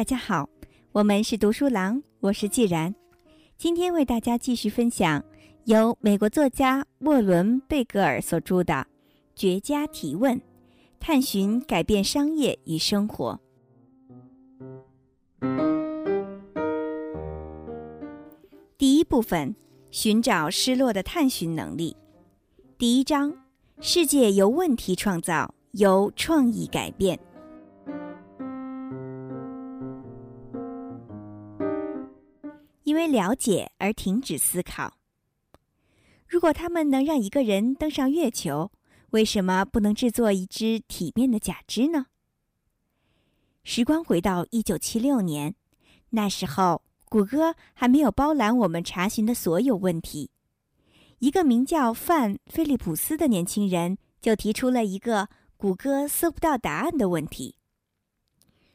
大家好，我们是读书郎，我是既然。今天为大家继续分享由美国作家沃伦·贝格尔所著的《绝佳提问》，探寻改变商业与生活。第一部分：寻找失落的探寻能力。第一章：世界由问题创造，由创意改变。因为了解而停止思考。如果他们能让一个人登上月球，为什么不能制作一只体面的假肢呢？时光回到一九七六年，那时候谷歌还没有包揽我们查询的所有问题。一个名叫范·菲利普斯的年轻人就提出了一个谷歌搜不到答案的问题：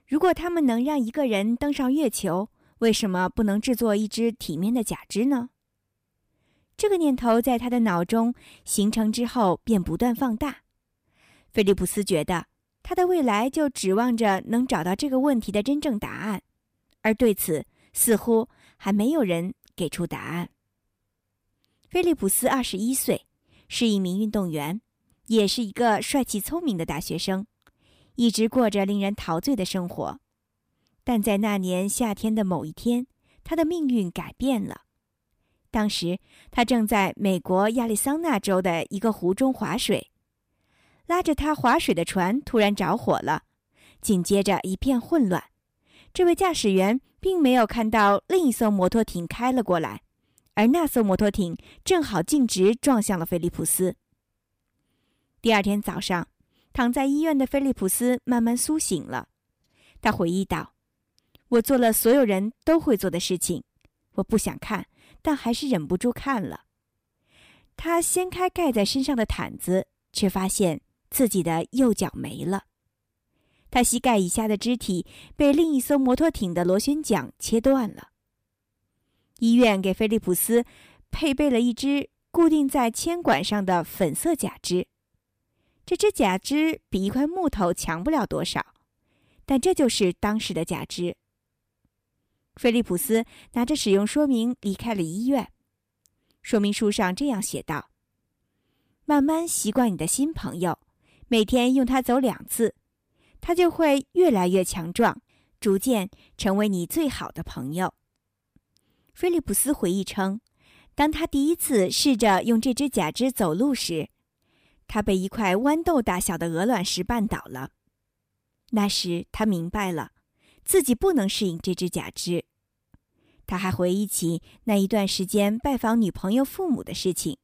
如果他们能让一个人登上月球，为什么不能制作一只体面的假肢呢？这个念头在他的脑中形成之后，便不断放大。菲利普斯觉得他的未来就指望着能找到这个问题的真正答案，而对此似乎还没有人给出答案。菲利普斯二十一岁，是一名运动员，也是一个帅气聪明的大学生，一直过着令人陶醉的生活。但在那年夏天的某一天，他的命运改变了。当时他正在美国亚利桑那州的一个湖中划水，拉着他划水的船突然着火了，紧接着一片混乱。这位驾驶员并没有看到另一艘摩托艇开了过来，而那艘摩托艇正好径直撞向了菲利普斯。第二天早上，躺在医院的菲利普斯慢慢苏醒了，他回忆道。我做了所有人都会做的事情，我不想看，但还是忍不住看了。他掀开盖在身上的毯子，却发现自己的右脚没了。他膝盖以下的肢体被另一艘摩托艇的螺旋桨切断了。医院给菲利普斯配备了一只固定在铅管上的粉色假肢，这只假肢比一块木头强不了多少，但这就是当时的假肢。菲利普斯拿着使用说明离开了医院。说明书上这样写道：“慢慢习惯你的新朋友，每天用它走两次，它就会越来越强壮，逐渐成为你最好的朋友。”菲利普斯回忆称，当他第一次试着用这只假肢走路时，他被一块豌豆大小的鹅卵石绊倒了。那时他明白了。自己不能适应这只假肢，他还回忆起那一段时间拜访女朋友父母的事情。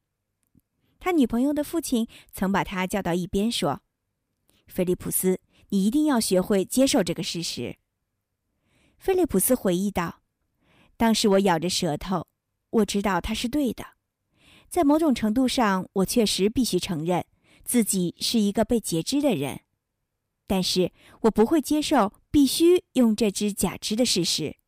他女朋友的父亲曾把他叫到一边说：“菲利普斯，你一定要学会接受这个事实。”菲利普斯回忆道：“当时我咬着舌头，我知道他是对的。在某种程度上，我确实必须承认自己是一个被截肢的人。”但是我不会接受必须用这只假肢的事实。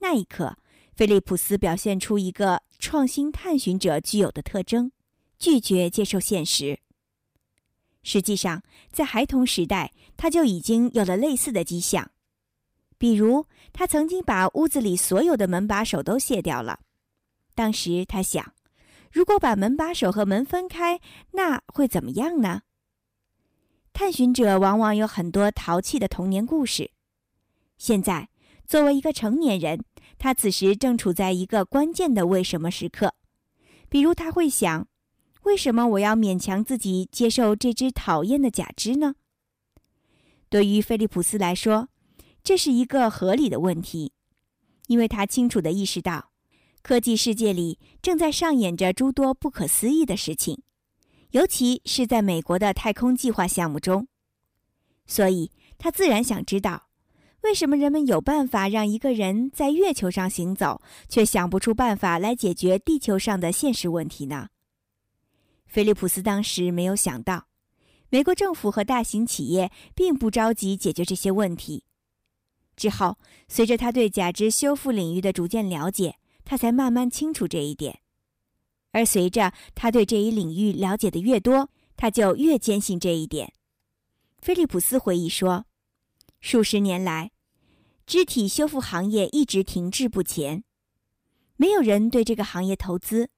那一刻，菲利普斯表现出一个创新探寻者具有的特征：拒绝接受现实。实际上，在孩童时代，他就已经有了类似的迹象，比如他曾经把屋子里所有的门把手都卸掉了。当时他想，如果把门把手和门分开，那会怎么样呢？探寻者往往有很多淘气的童年故事。现在，作为一个成年人，他此时正处在一个关键的“为什么”时刻。比如，他会想：为什么我要勉强自己接受这只讨厌的假肢呢？对于菲利普斯来说，这是一个合理的问题，因为他清楚地意识到，科技世界里正在上演着诸多不可思议的事情。尤其是在美国的太空计划项目中，所以他自然想知道，为什么人们有办法让一个人在月球上行走，却想不出办法来解决地球上的现实问题呢？菲利普斯当时没有想到，美国政府和大型企业并不着急解决这些问题。之后，随着他对假肢修复领域的逐渐了解，他才慢慢清楚这一点。而随着他对这一领域了解的越多，他就越坚信这一点。菲利普斯回忆说：“数十年来，肢体修复行业一直停滞不前，没有人对这个行业投资，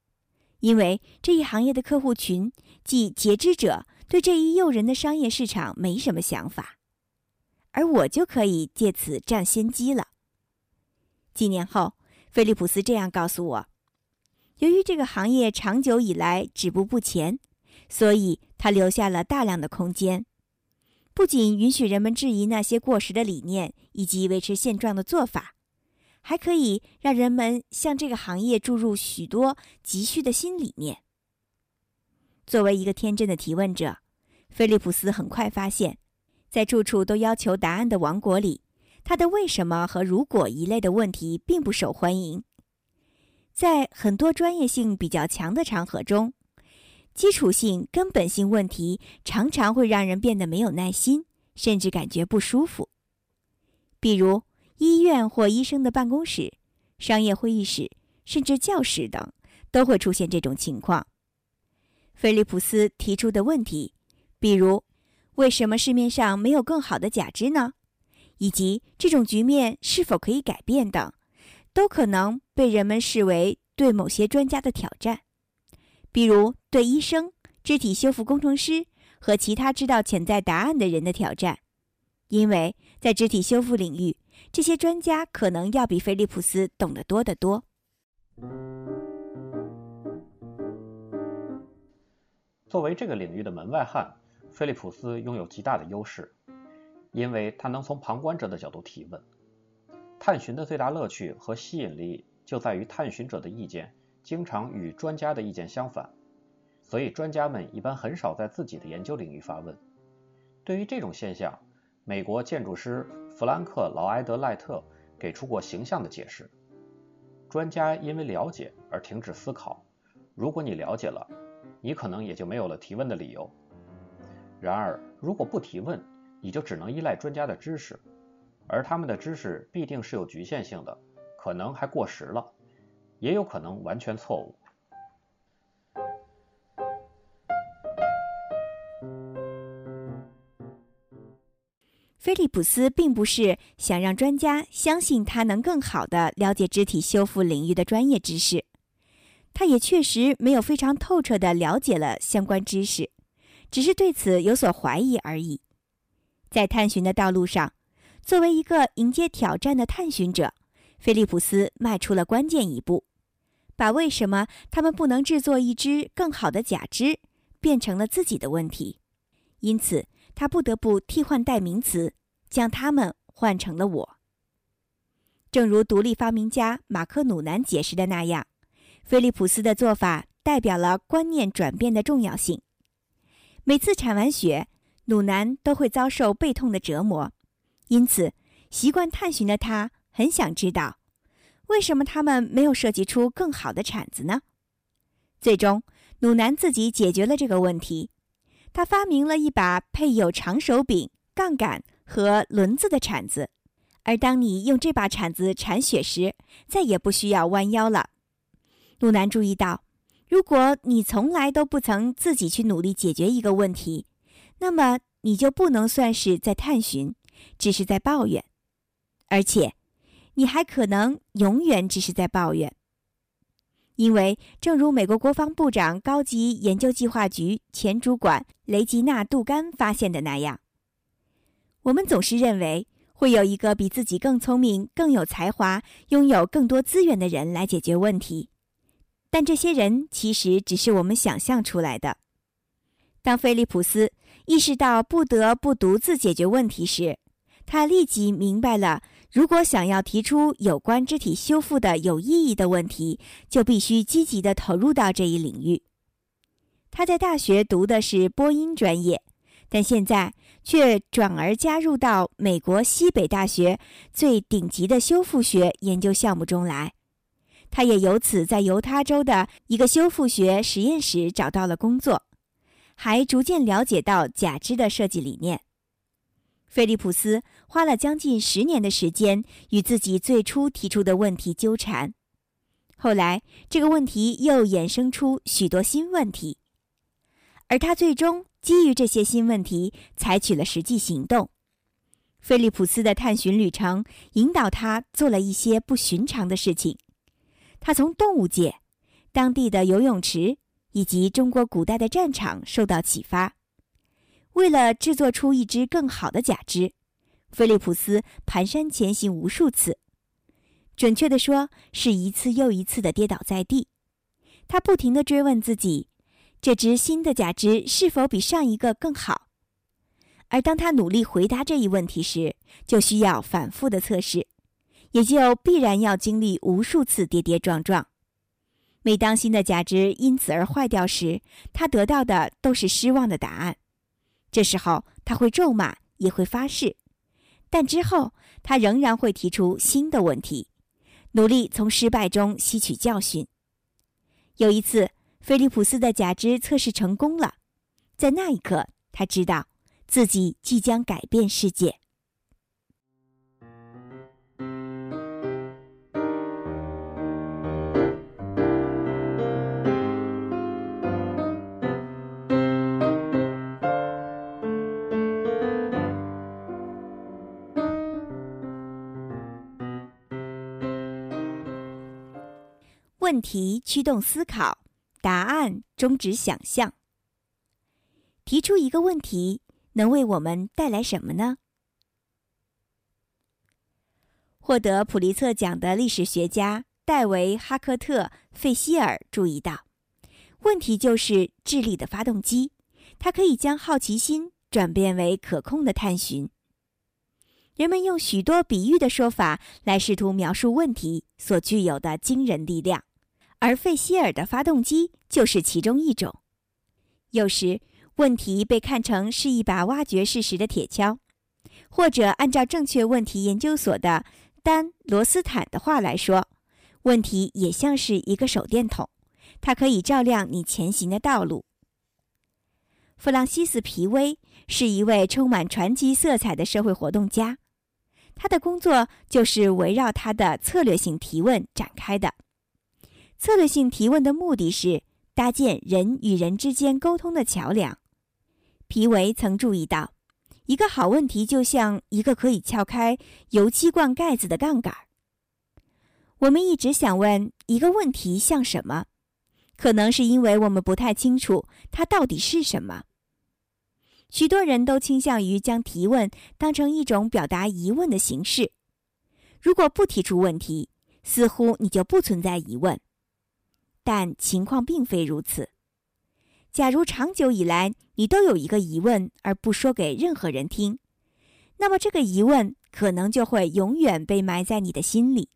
因为这一行业的客户群即截肢者对这一诱人的商业市场没什么想法，而我就可以借此占先机了。几年后，菲利普斯这样告诉我：由于这个行业长久以来止步不前，所以他留下了大量的空间。不仅允许人们质疑那些过时的理念以及维持现状的做法，还可以让人们向这个行业注入许多急需的新理念。作为一个天真的提问者，菲利普斯很快发现，在处处都要求答案的王国里，他的“为什么”和“如果”一类的问题并不受欢迎。在很多专业性比较强的场合中。基础性、根本性问题常常会让人变得没有耐心，甚至感觉不舒服。比如，医院或医生的办公室、商业会议室，甚至教室等，都会出现这种情况。菲利普斯提出的问题，比如“为什么市面上没有更好的假肢呢？”以及这种局面是否可以改变等，都可能被人们视为对某些专家的挑战。比如对医生、肢体修复工程师和其他知道潜在答案的人的挑战，因为在肢体修复领域，这些专家可能要比菲利普斯懂得多得多。作为这个领域的门外汉，菲利普斯拥有极大的优势，因为他能从旁观者的角度提问。探寻的最大乐趣和吸引力就在于探寻者的意见。经常与专家的意见相反，所以专家们一般很少在自己的研究领域发问。对于这种现象，美国建筑师弗兰克·劳埃德·赖特给出过形象的解释：专家因为了解而停止思考。如果你了解了，你可能也就没有了提问的理由。然而，如果不提问，你就只能依赖专家的知识，而他们的知识必定是有局限性的，可能还过时了。也有可能完全错误。菲利普斯并不是想让专家相信他能更好的了解肢体修复领域的专业知识，他也确实没有非常透彻的了解了相关知识，只是对此有所怀疑而已。在探寻的道路上，作为一个迎接挑战的探寻者，菲利普斯迈出了关键一步。把为什么他们不能制作一只更好的假肢变成了自己的问题，因此他不得不替换代名词，将他们换成了我。正如独立发明家马克·努南解释的那样，菲利普斯的做法代表了观念转变的重要性。每次铲完雪，努南都会遭受背痛的折磨，因此习惯探寻的他很想知道。为什么他们没有设计出更好的铲子呢？最终，鲁南自己解决了这个问题。他发明了一把配有长手柄、杠杆和轮子的铲子，而当你用这把铲子铲雪时，再也不需要弯腰了。鲁南注意到，如果你从来都不曾自己去努力解决一个问题，那么你就不能算是在探寻，只是在抱怨，而且。你还可能永远只是在抱怨，因为正如美国国防部长高级研究计划局前主管雷吉娜·杜甘发现的那样，我们总是认为会有一个比自己更聪明、更有才华、拥有更多资源的人来解决问题，但这些人其实只是我们想象出来的。当菲利普斯意识到不得不独自解决问题时，他立即明白了。如果想要提出有关肢体修复的有意义的问题，就必须积极地投入到这一领域。他在大学读的是播音专业，但现在却转而加入到美国西北大学最顶级的修复学研究项目中来。他也由此在犹他州的一个修复学实验室找到了工作，还逐渐了解到假肢的设计理念。菲利普斯花了将近十年的时间与自己最初提出的问题纠缠，后来这个问题又衍生出许多新问题，而他最终基于这些新问题采取了实际行动。菲利普斯的探寻旅程引导他做了一些不寻常的事情。他从动物界、当地的游泳池以及中国古代的战场受到启发。为了制作出一只更好的假肢，菲利普斯蹒跚前行无数次，准确地说，是一次又一次的跌倒在地。他不停地追问自己：这只新的假肢是否比上一个更好？而当他努力回答这一问题时，就需要反复的测试，也就必然要经历无数次跌跌撞撞。每当新的假肢因此而坏掉时，他得到的都是失望的答案。这时候他会咒骂，也会发誓，但之后他仍然会提出新的问题，努力从失败中吸取教训。有一次，菲利普斯的假肢测试成功了，在那一刻，他知道。自己即将改变世界。问题驱动思考，答案终止想象。提出一个问题。能为我们带来什么呢？获得普利策奖的历史学家戴维·哈克特·费希尔注意到，问题就是智力的发动机，它可以将好奇心转变为可控的探寻。人们用许多比喻的说法来试图描述问题所具有的惊人力量，而费希尔的发动机就是其中一种。有时。问题被看成是一把挖掘事实的铁锹，或者按照正确问题研究所的丹·罗斯坦的话来说，问题也像是一个手电筒，它可以照亮你前行的道路。弗朗西斯·皮威是一位充满传奇色彩的社会活动家，他的工作就是围绕他的策略性提问展开的。策略性提问的目的是搭建人与人之间沟通的桥梁。皮维曾注意到，一个好问题就像一个可以撬开油漆罐盖子的杠杆。我们一直想问一个问题像什么，可能是因为我们不太清楚它到底是什么。许多人都倾向于将提问当成一种表达疑问的形式。如果不提出问题，似乎你就不存在疑问，但情况并非如此。假如长久以来你都有一个疑问而不说给任何人听，那么这个疑问可能就会永远被埋在你的心里。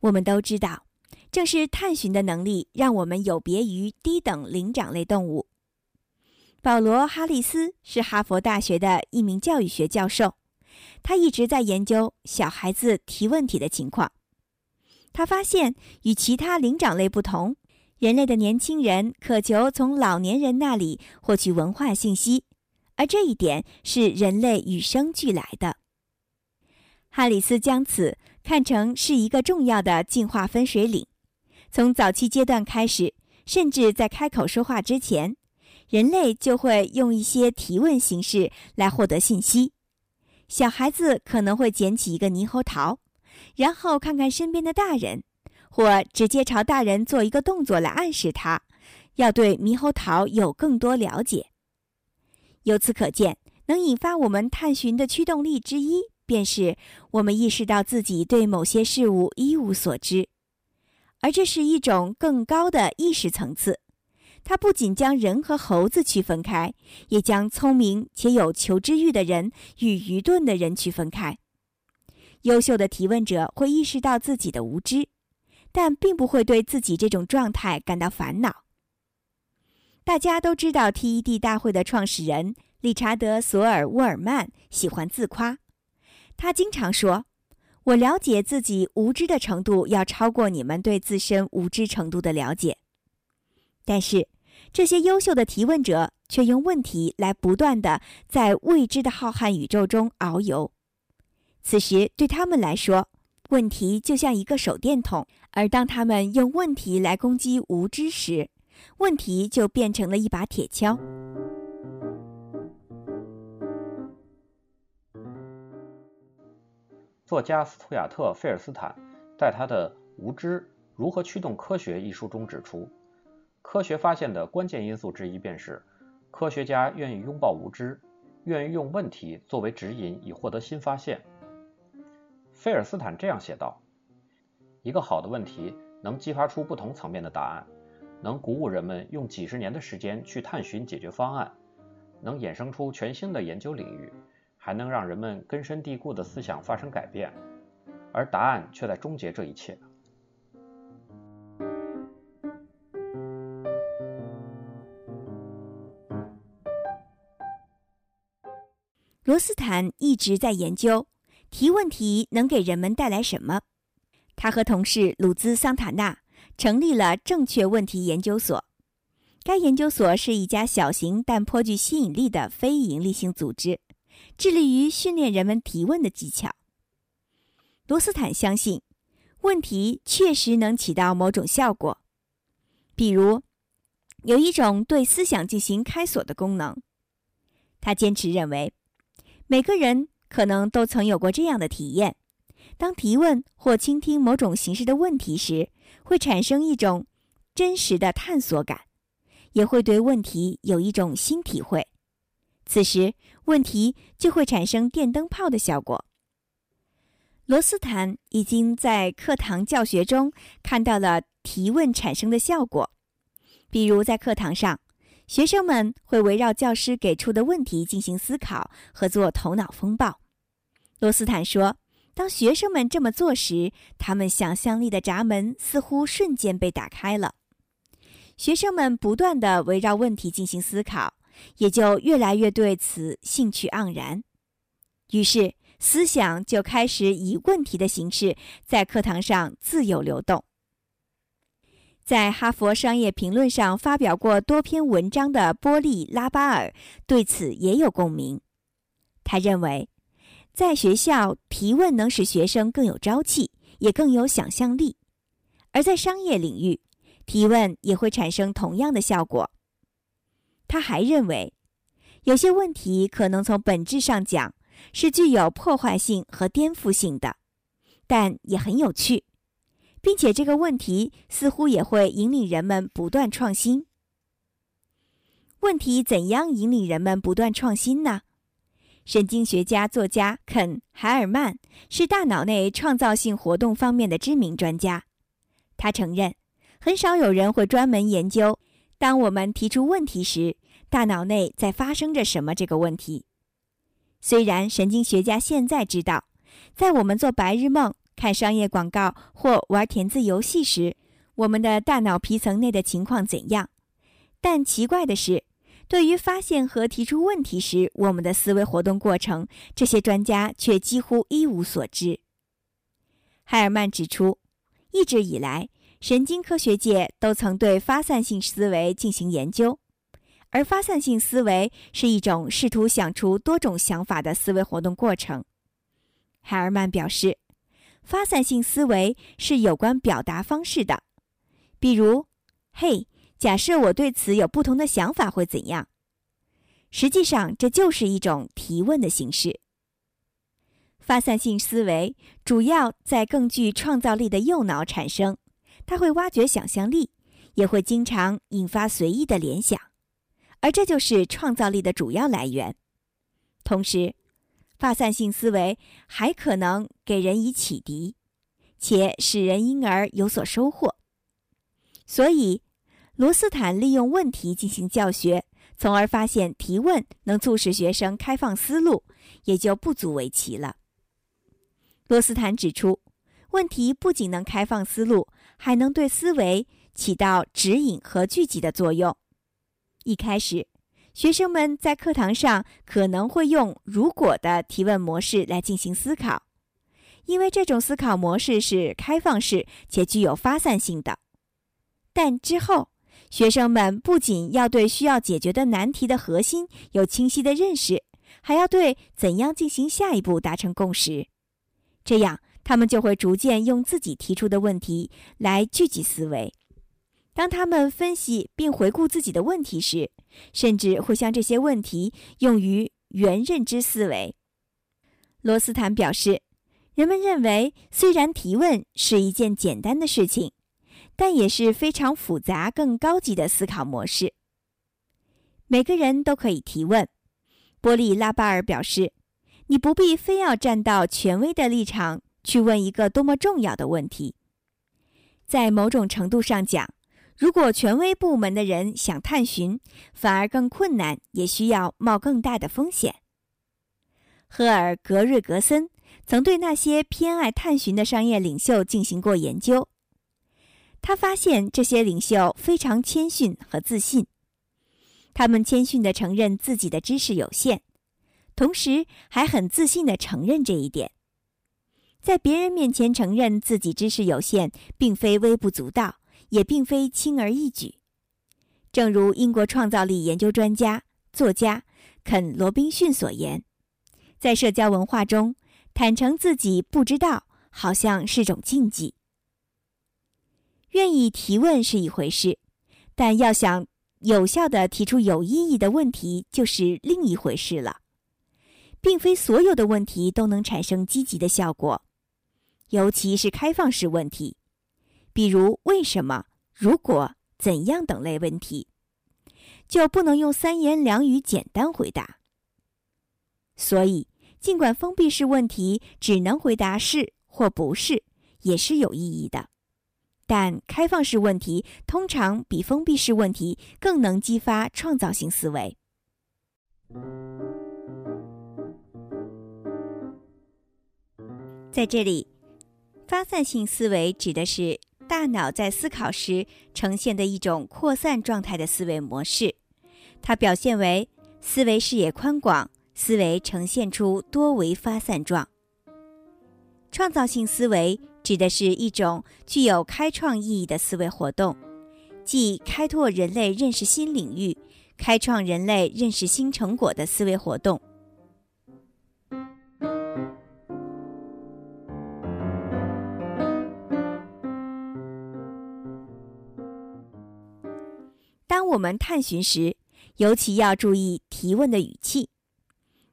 我们都知道，正是探寻的能力让我们有别于低等灵长类动物。保罗·哈利斯是哈佛大学的一名教育学教授，他一直在研究小孩子提问题的情况。他发现，与其他灵长类不同。人类的年轻人渴求从老年人那里获取文化信息，而这一点是人类与生俱来的。哈里斯将此看成是一个重要的进化分水岭。从早期阶段开始，甚至在开口说话之前，人类就会用一些提问形式来获得信息。小孩子可能会捡起一个猕猴桃，然后看看身边的大人。或直接朝大人做一个动作来暗示他，要对猕猴桃有更多了解。由此可见，能引发我们探寻的驱动力之一，便是我们意识到自己对某些事物一无所知，而这是一种更高的意识层次。它不仅将人和猴子区分开，也将聪明且有求知欲的人与愚钝的人区分开。优秀的提问者会意识到自己的无知。但并不会对自己这种状态感到烦恼。大家都知道，TED 大会的创始人理查德·索尔沃尔曼喜欢自夸，他经常说：“我了解自己无知的程度要超过你们对自身无知程度的了解。”但是，这些优秀的提问者却用问题来不断的在未知的浩瀚宇宙中遨游。此时，对他们来说，问题就像一个手电筒。而当他们用问题来攻击无知时，问题就变成了一把铁锹。作家斯图亚特·费尔斯坦在他的《无知如何驱动科学》一书中指出，科学发现的关键因素之一便是科学家愿意拥抱无知，愿意用问题作为指引以获得新发现。费尔斯坦这样写道：“一个好的问题能激发出不同层面的答案，能鼓舞人们用几十年的时间去探寻解决方案，能衍生出全新的研究领域。”还能让人们根深蒂固的思想发生改变，而答案却在终结这一切。罗斯坦一直在研究提问题能给人们带来什么。他和同事鲁兹桑塔纳成立了正确问题研究所。该研究所是一家小型但颇具吸引力的非营利性组织。致力于训练人们提问的技巧。罗斯坦相信，问题确实能起到某种效果，比如有一种对思想进行开锁的功能。他坚持认为，每个人可能都曾有过这样的体验：当提问或倾听某种形式的问题时，会产生一种真实的探索感，也会对问题有一种新体会。此时，问题就会产生电灯泡的效果。罗斯坦已经在课堂教学中看到了提问产生的效果，比如在课堂上，学生们会围绕教师给出的问题进行思考和做头脑风暴。罗斯坦说，当学生们这么做时，他们想象力的闸门似乎瞬间被打开了。学生们不断地围绕问题进行思考。也就越来越对此兴趣盎然，于是思想就开始以问题的形式在课堂上自由流动。在《哈佛商业评论》上发表过多篇文章的波利拉巴尔对此也有共鸣。他认为，在学校提问能使学生更有朝气，也更有想象力；而在商业领域，提问也会产生同样的效果。他还认为，有些问题可能从本质上讲是具有破坏性和颠覆性的，但也很有趣，并且这个问题似乎也会引领人们不断创新。问题怎样引领人们不断创新呢？神经学家、作家肯·海尔曼是大脑内创造性活动方面的知名专家。他承认，很少有人会专门研究。当我们提出问题时，大脑内在发生着什么？这个问题，虽然神经学家现在知道，在我们做白日梦、看商业广告或玩填字游戏时，我们的大脑皮层内的情况怎样，但奇怪的是，对于发现和提出问题时我们的思维活动过程，这些专家却几乎一无所知。海尔曼指出，一直以来。神经科学界都曾对发散性思维进行研究，而发散性思维是一种试图想出多种想法的思维活动过程。海尔曼表示，发散性思维是有关表达方式的，比如“嘿，假设我对此有不同的想法会怎样？”实际上，这就是一种提问的形式。发散性思维主要在更具创造力的右脑产生。它会挖掘想象力，也会经常引发随意的联想，而这就是创造力的主要来源。同时，发散性思维还可能给人以启迪，且使人因而有所收获。所以，罗斯坦利用问题进行教学，从而发现提问能促使学生开放思路，也就不足为奇了。罗斯坦指出。问题不仅能开放思路，还能对思维起到指引和聚集的作用。一开始，学生们在课堂上可能会用“如果”的提问模式来进行思考，因为这种思考模式是开放式且具有发散性的。但之后，学生们不仅要对需要解决的难题的核心有清晰的认识，还要对怎样进行下一步达成共识。这样。他们就会逐渐用自己提出的问题来聚集思维。当他们分析并回顾自己的问题时，甚至会将这些问题用于原认知思维。罗斯坦表示，人们认为，虽然提问是一件简单的事情，但也是非常复杂、更高级的思考模式。每个人都可以提问。波利拉巴尔表示：“你不必非要站到权威的立场去问一个多么重要的问题。在某种程度上讲，如果权威部门的人想探寻，反而更困难，也需要冒更大的风险。”赫尔格瑞格森。曾对那些偏爱探寻的商业领袖进行过研究。他发现这些领袖非常谦逊和自信，他们谦逊地承认自己的知识有限，同时还很自信地承认这一点。在别人面前承认自己知识有限，并非微不足道，也并非轻而易举。正如英国创造力研究专家、作家肯·罗宾逊所言，在社交文化中。坦诚自己不知道，好像是种禁忌。愿意提问是一回事，但要想有效的提出有意义的问题，就是另一回事了。并非所有的问题都能产生积极的效果，尤其是开放式问题，比如“为什么”“如果”“怎样”等类问题，就不能用三言两语简单回答。所以。尽管封闭式问题只能回答是或不是，也是有意义的，但开放式问题通常比封闭式问题更能激发创造性思维。在这里，发散性思维指的是大脑在思考时呈现的一种扩散状态的思维模式，它表现为思维视野宽广。思维呈现出多维发散状。创造性思维指的是一种具有开创意义的思维活动，即开拓人类认识新领域、开创人类认识新成果的思维活动。我们探寻时，尤其要注意提问的语气。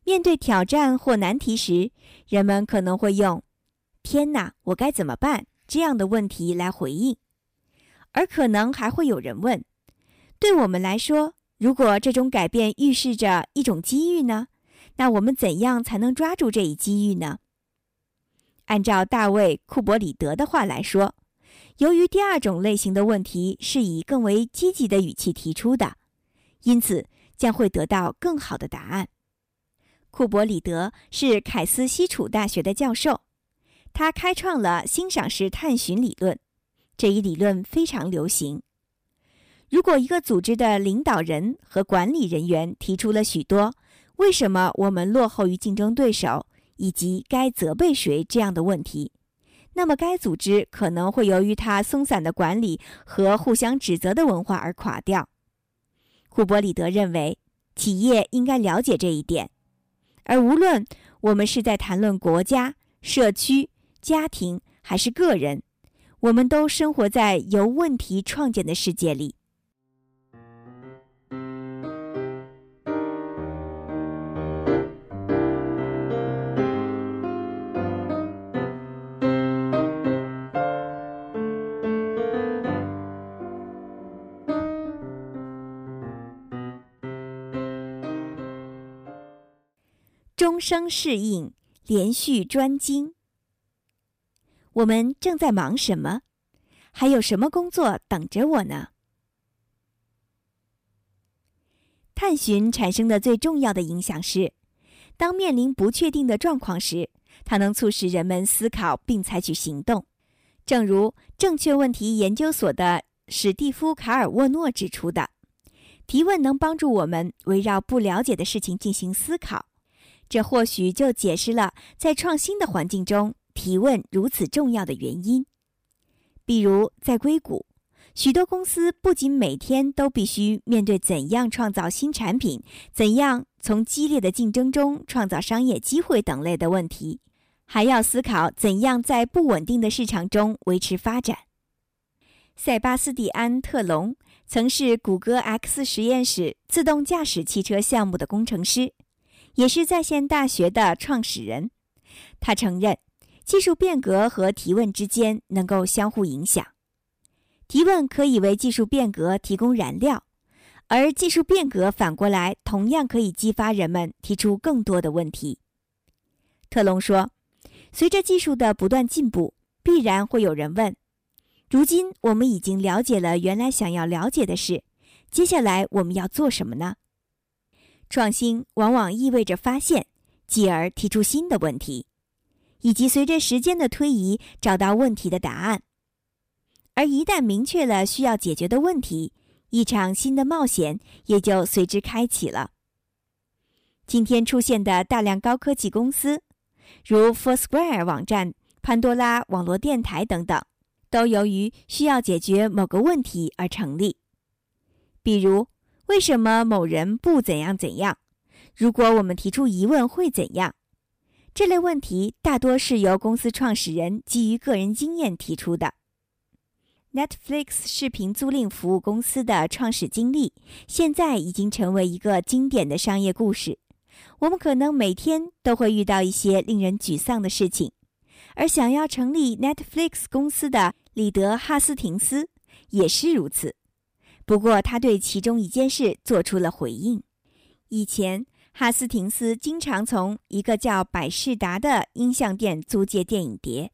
面对挑战或难题时，人们可能会用“天哪，我该怎么办”这样的问题来回应，而可能还会有人问：“对我们来说，如果这种改变预示着一种机遇呢？那我们怎样才能抓住这一机遇呢？”按照大卫·库伯里德的话来说，由于第二种类型的问题是以更为积极的语气提出的，因此将会得到更好的答案。库伯里德是凯斯西楚大学的教授，他开创了欣赏式探寻理论。这一理论非常流行。如果一个组织的领导人和管理人员提出了许多“为什么我们落后于竞争对手”以及“该责备谁”这样的问题，那么该组织可能会由于它松散的管理和互相指责的文化而垮掉。库伯里德认为，企业应该了解这一点。而无论我们是在谈论国家、社区、家庭还是个人，我们都生活在由问题创建的世界里。终生适应，连续专精。我们正在忙什么？还有什么工作等着我呢？探寻产生的最重要的影响是，当面临不确定的状况时，它能促使人们思考并采取行动。正如正确问题研究所的史蒂夫·卡尔沃诺指出的，提问能帮助我们围绕不了解的事情进行思考。这或许就解释了在创新的环境中提问如此重要的原因。比如，在硅谷，许多公司不仅每天都必须面对怎样创造新产品、怎样从激烈的竞争中创造商业机会等类的问题，还要思考怎样在不稳定的市场中维持发展。塞巴斯蒂安·特隆曾是谷歌 X 实验室自动驾驶汽车项目的工程师。也是在线大学的创始人，他承认，技术变革和提问之间能够相互影响。提问可以为技术变革提供燃料，而技术变革反过来同样可以激发人们提出更多的问题。特隆说：“随着技术的不断进步，必然会有人问：如今我们已经了解了原来想要了解的事，接下来我们要做什么呢？”创新往往意味着发现，继而提出新的问题，以及随着时间的推移找到问题的答案。而一旦明确了需要解决的问题，一场新的冒险也就随之开启了。今天出现的大量高科技公司，如 Foursquare 网站、潘多拉网络电台等等，都由于需要解决某个问题而成立。比如，为什么某人不怎样怎样？如果我们提出疑问，会怎样？这类问题大多是由公司创始人基于个人经验提出的。Netflix 视频租赁服务公司的创始经历，现在已经成为一个经典的商业故事。我们可能每天都会遇到一些令人沮丧的事情，而想要成立 Netflix 公司的里德·哈斯廷斯也是如此。不过，他对其中一件事做出了回应。以前，哈斯廷斯经常从一个叫百事达的音像店租借电影碟，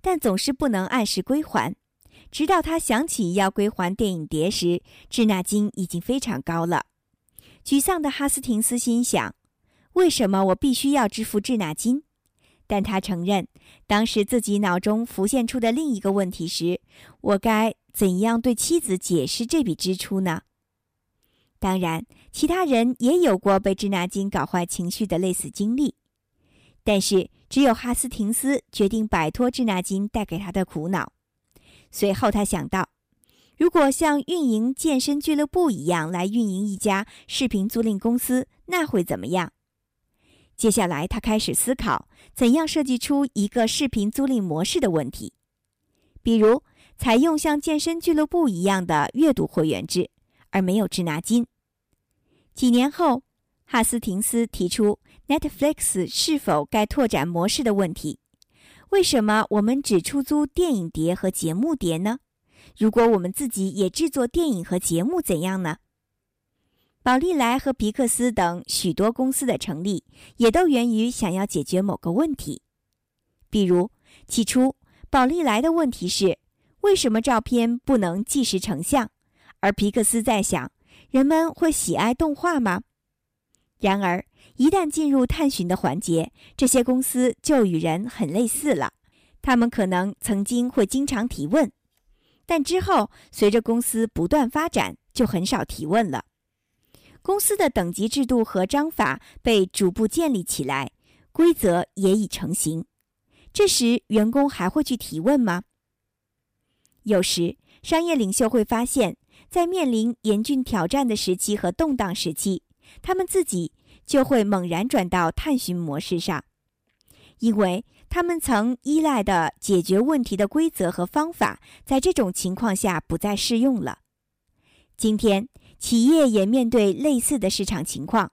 但总是不能按时归还。直到他想起要归还电影碟时，滞纳金已经非常高了。沮丧的哈斯廷斯心想：“为什么我必须要支付滞纳金？”但他承认，当时自己脑中浮现出的另一个问题是：“我该怎样对妻子解释这笔支出呢？”当然，其他人也有过被滞纳金搞坏情绪的类似经历，但是只有哈斯廷斯决定摆脱滞纳金带给他的苦恼。随后，他想到，如果像运营健身俱乐部一样来运营一家视频租赁公司，那会怎么样？接下来，他开始思考怎样设计出一个视频租赁模式的问题，比如采用像健身俱乐部一样的月度会员制，而没有滞纳金。几年后，哈斯廷斯提出 Netflix 是否该拓展模式的问题。为什么我们只出租电影碟和节目碟呢？如果我们自己也制作电影和节目，怎样呢？宝丽来和皮克斯等许多公司的成立，也都源于想要解决某个问题。比如，起初宝丽来的问题是为什么照片不能即时成像，而皮克斯在想人们会喜爱动画吗？然而，一旦进入探寻的环节，这些公司就与人很类似了。他们可能曾经会经常提问，但之后随着公司不断发展，就很少提问了。公司的等级制度和章法被逐步建立起来，规则也已成型。这时，员工还会去提问吗？有时，商业领袖会发现，在面临严峻挑战的时期和动荡时期。他们自己就会猛然转到探寻模式上，因为他们曾依赖的解决问题的规则和方法，在这种情况下不再适用了。今天，企业也面对类似的市场情况。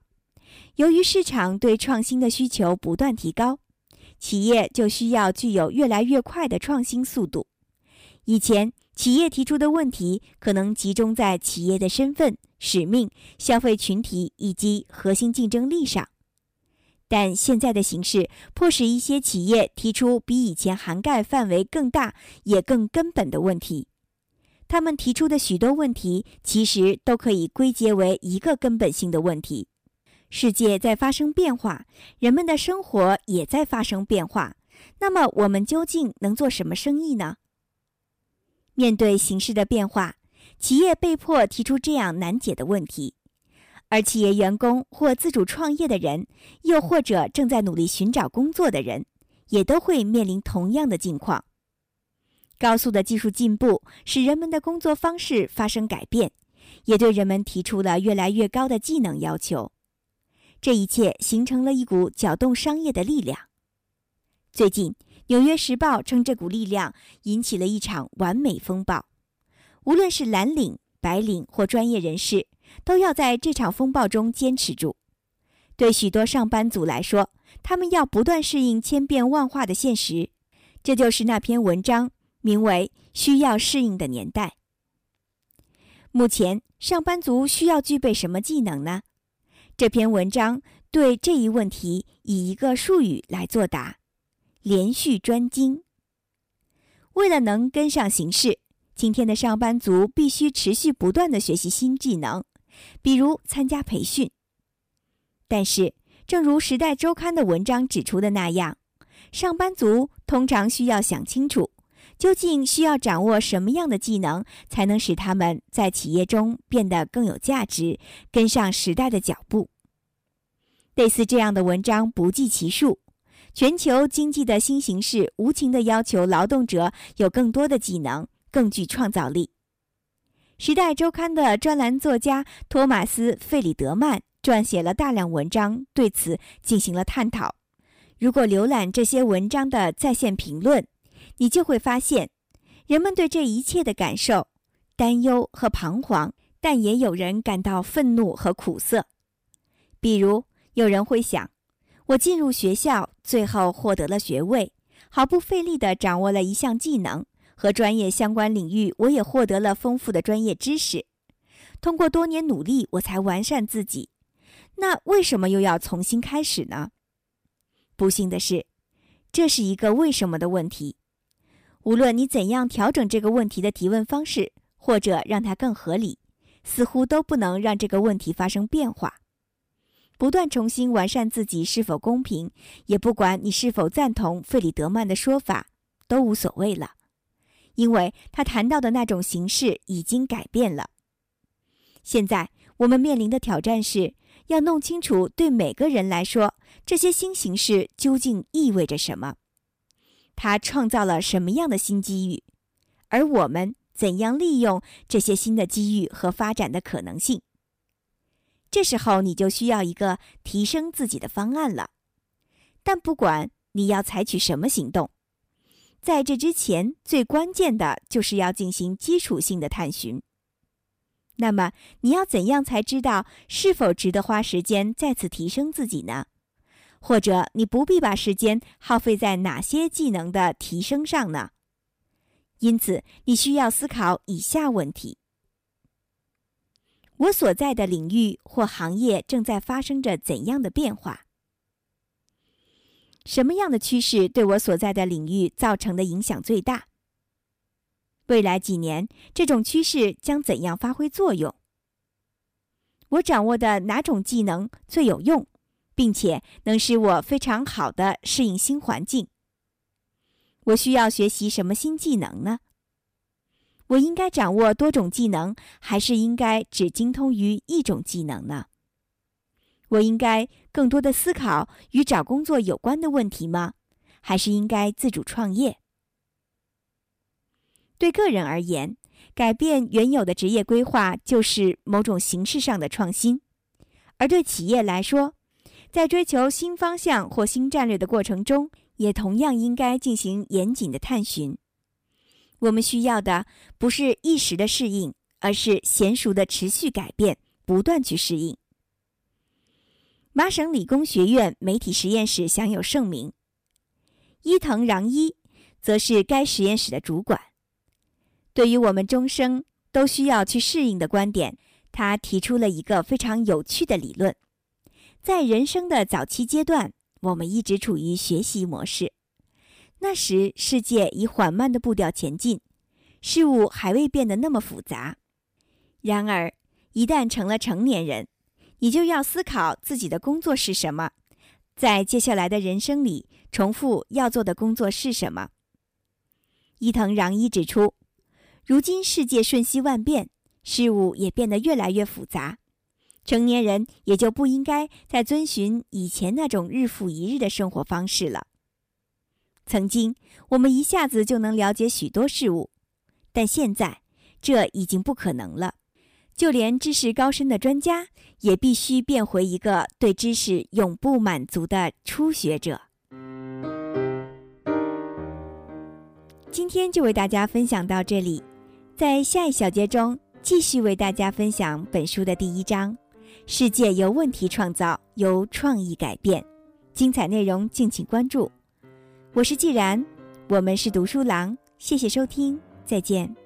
由于市场对创新的需求不断提高，企业就需要具有越来越快的创新速度。以前，企业提出的问题可能集中在企业的身份。使命、消费群体以及核心竞争力上，但现在的形势迫使一些企业提出比以前涵盖范围更大也更根本的问题。他们提出的许多问题其实都可以归结为一个根本性的问题：世界在发生变化，人们的生活也在发生变化。那么，我们究竟能做什么生意呢？面对形势的变化。企业被迫提出这样难解的问题，而企业员工或自主创业的人，又或者正在努力寻找工作的人，也都会面临同样的境况。高速的技术进步使人们的工作方式发生改变，也对人们提出了越来越高的技能要求。这一切形成了一股搅动商业的力量。最近，《纽约时报》称这股力量引起了一场完美风暴。无论是蓝领、白领或专业人士，都要在这场风暴中坚持住。对许多上班族来说，他们要不断适应千变万化的现实，这就是那篇文章，名为《需要适应的年代》。目前，上班族需要具备什么技能呢？这篇文章对这一问题以一个术语来作答：连续专精。为了能跟上形势，今天的上班族必须持续不断的学习新技能，比如参加培训。但是，正如《时代周刊》的文章指出的那样，上班族通常需要想清楚，究竟需要掌握什么样的技能，才能使他们在企业中变得更有价值，跟上时代的脚步。类似这样的文章不计其数。全球经济的新形势无情地要求劳动者有更多的技能，更具创造力。《时代周刊》的专栏作家托马斯·费里德曼撰写了大量文章，对此进行了探讨。如果浏览这些文章的在线评论，你就会发现，人们对这一切的感受、担忧和彷徨，但也有人感到愤怒和苦涩。比如，有人会想。我进入学校，最后获得了学位，毫不费力地掌握了一项技能，和专业相关领域，我也获得了丰富的专业知识。通过多年努力，我才完善自己。那为什么又要重新开始呢？不幸的是，这是一个为什么的问题。无论你怎样调整这个问题的提问方式，或者让它更合理，似乎都不能让这个问题发生变化。不断重新完善自己是否公平，也不管你是否赞同费里德曼的说法，都无所谓了，因为他谈到的那种形式已经改变了。现在我们面临的挑战是要弄清楚对每个人来说这些新形式究竟意味着什么，它创造了什么样的新机遇，而我们怎样利用这些新的机遇和发展的可能性。这时候你就需要一个提升自己的方案了，但不管你要采取什么行动，在这之前最关键的就是要进行基础性的探寻。那么你要怎样才知道是否值得花时间再次提升自己呢？或者你不必把时间耗费在哪些技能的提升上呢？因此，你需要思考以下问题。我所在的领域或行业正在发生着怎样的变化？什么样的趋势对我所在的领域造成的影响最大？未来几年，这种趋势将怎样发挥作用？我掌握的哪种技能最有用，并且能使我非常好的适应新环境？我需要学习什么新技能呢？我应该掌握多种技能，还是应该只精通于一种技能呢？我应该更多的思考与找工作有关的问题吗？还是应该自主创业？对个人而言，改变原有的职业规划就是某种形式上的创新；而对企业来说，在追求新方向或新战略的过程中，也同样应该进行严谨的探寻。我们需要的不是一时的适应，而是娴熟的持续改变，不断去适应。麻省理工学院媒体实验室享有盛名，伊藤穰一则是该实验室的主管。对于我们终生都需要去适应的观点，他提出了一个非常有趣的理论：在人生的早期阶段，我们一直处于学习模式。那时，世界以缓慢的步调前进，事物还未变得那么复杂。然而，一旦成了成年人，你就要思考自己的工作是什么，在接下来的人生里，重复要做的工作是什么。伊藤穰一指出，如今世界瞬息万变，事物也变得越来越复杂，成年人也就不应该再遵循以前那种日复一日的生活方式了。曾经，我们一下子就能了解许多事物，但现在这已经不可能了。就连知识高深的专家，也必须变回一个对知识永不满足的初学者。今天就为大家分享到这里，在下一小节中继续为大家分享本书的第一章：世界由问题创造，由创意改变。精彩内容敬请关注。我是既然，我。们是读书郎，谢谢收听，再见。